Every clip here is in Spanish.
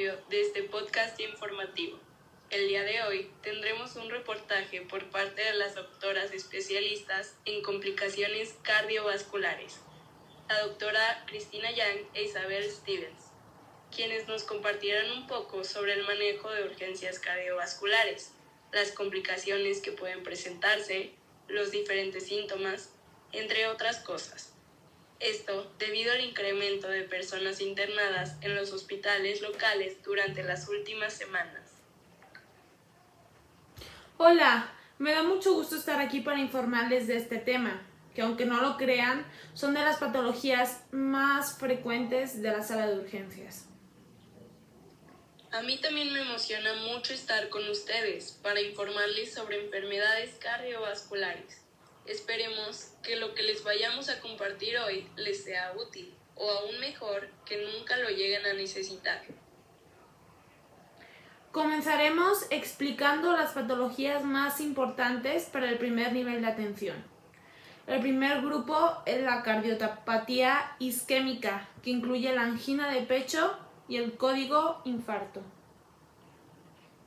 episodio de este podcast informativo. El día de hoy tendremos un reportaje por parte de las doctoras especialistas en complicaciones cardiovasculares, la doctora Cristina Yang e Isabel Stevens, quienes nos compartirán un poco sobre el manejo de urgencias cardiovasculares, las complicaciones que pueden presentarse, los diferentes síntomas, entre otras cosas. Esto debido al incremento de personas internadas en los hospitales locales durante las últimas semanas. Hola, me da mucho gusto estar aquí para informarles de este tema, que aunque no lo crean, son de las patologías más frecuentes de la sala de urgencias. A mí también me emociona mucho estar con ustedes para informarles sobre enfermedades cardiovasculares. Esperemos que lo que les vayamos a compartir hoy les sea útil o aún mejor que nunca lo lleguen a necesitar. Comenzaremos explicando las patologías más importantes para el primer nivel de atención. El primer grupo es la cardiopatía isquémica, que incluye la angina de pecho y el código infarto.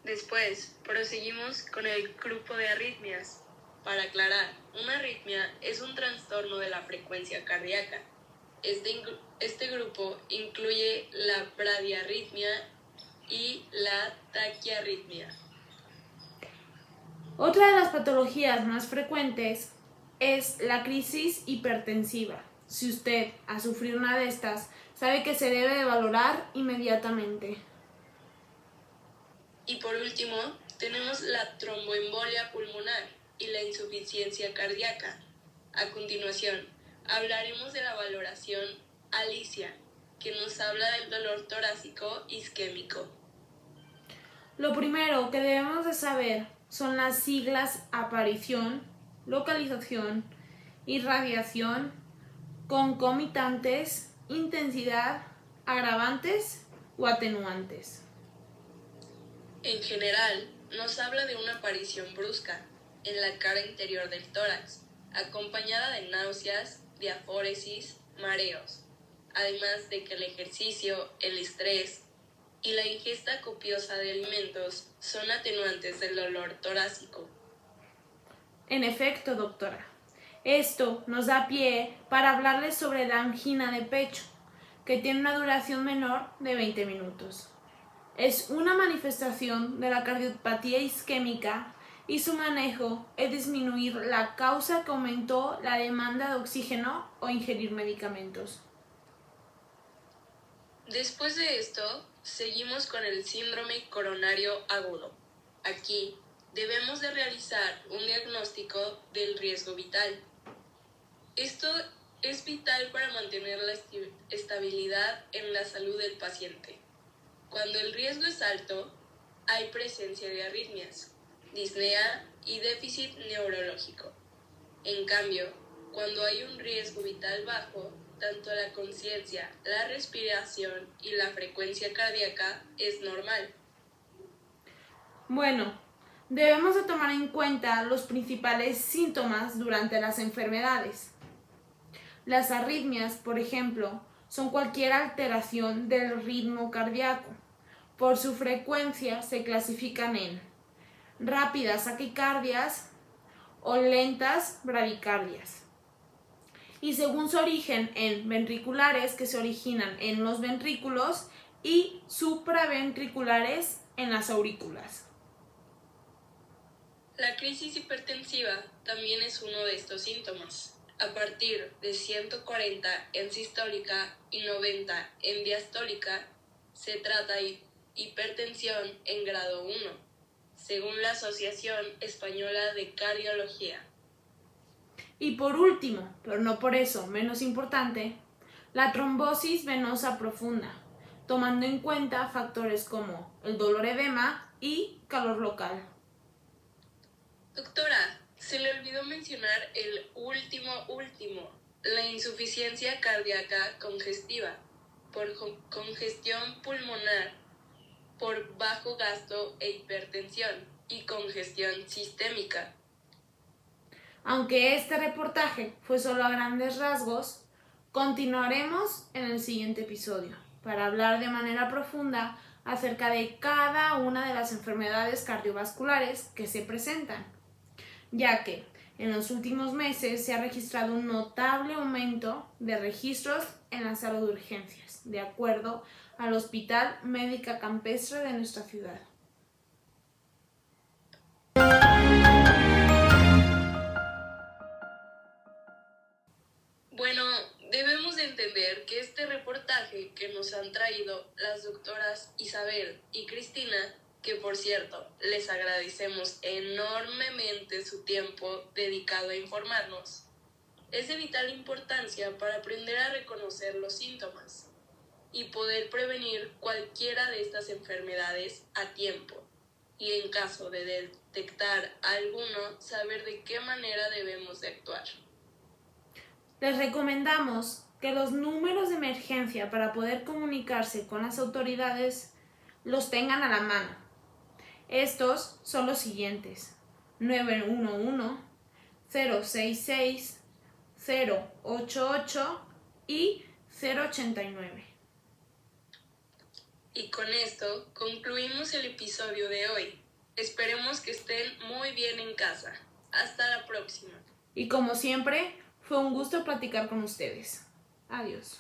Después, proseguimos con el grupo de arritmias. Para aclarar, una arritmia es un trastorno de la frecuencia cardíaca. Este, este grupo incluye la bradiarritmia y la taquiarritmia. Otra de las patologías más frecuentes es la crisis hipertensiva. Si usted ha sufrido una de estas, sabe que se debe de valorar inmediatamente. Y por último, tenemos la tromboembolia pulmonar y la insuficiencia cardíaca. A continuación, hablaremos de la valoración Alicia, que nos habla del dolor torácico isquémico. Lo primero que debemos de saber son las siglas aparición, localización, irradiación, concomitantes, intensidad, agravantes o atenuantes. En general, nos habla de una aparición brusca, en la cara interior del tórax, acompañada de náuseas, diafóresis, mareos, además de que el ejercicio, el estrés y la ingesta copiosa de alimentos son atenuantes del dolor torácico. En efecto, doctora. Esto nos da pie para hablarles sobre la angina de pecho, que tiene una duración menor de 20 minutos. Es una manifestación de la cardiopatía isquémica y su manejo es disminuir la causa que aumentó la demanda de oxígeno o ingerir medicamentos. Después de esto, seguimos con el síndrome coronario agudo. Aquí debemos de realizar un diagnóstico del riesgo vital. Esto es vital para mantener la estabilidad en la salud del paciente. Cuando el riesgo es alto, hay presencia de arritmias, disnea y déficit neurológico. En cambio, cuando hay un riesgo vital bajo, tanto la conciencia, la respiración y la frecuencia cardíaca es normal. Bueno, debemos de tomar en cuenta los principales síntomas durante las enfermedades. Las arritmias, por ejemplo, son cualquier alteración del ritmo cardíaco. Por su frecuencia se clasifican en rápidas taquicardias o lentas bradicardias. Y según su origen en ventriculares que se originan en los ventrículos y supraventriculares en las aurículas. La crisis hipertensiva también es uno de estos síntomas. A partir de 140 en sistólica y 90 en diastólica, se trata de hipertensión en grado 1 según la Asociación Española de Cardiología. Y por último, pero no por eso menos importante, la trombosis venosa profunda, tomando en cuenta factores como el dolor edema y calor local. Doctora, se le olvidó mencionar el último último, la insuficiencia cardíaca congestiva por congestión pulmonar por bajo gasto e hipertensión y congestión sistémica. Aunque este reportaje fue solo a grandes rasgos, continuaremos en el siguiente episodio. para hablar de manera profunda acerca de cada una de las enfermedades cardiovasculares que se presentan, ya que en los últimos meses se ha registrado un notable aumento de registros en la sala de urgencias, de acuerdo al Hospital Médica Campestre de nuestra ciudad. Bueno, debemos de entender que este reportaje que nos han traído las doctoras Isabel y Cristina, que por cierto les agradecemos enormemente su tiempo dedicado a informarnos, es de vital importancia para aprender a reconocer los síntomas y poder prevenir cualquiera de estas enfermedades a tiempo y en caso de detectar alguno, saber de qué manera debemos de actuar. Les recomendamos que los números de emergencia para poder comunicarse con las autoridades los tengan a la mano. Estos son los siguientes. 911, 066, 088 y 089. Y con esto concluimos el episodio de hoy. Esperemos que estén muy bien en casa. Hasta la próxima. Y como siempre, fue un gusto platicar con ustedes. Adiós.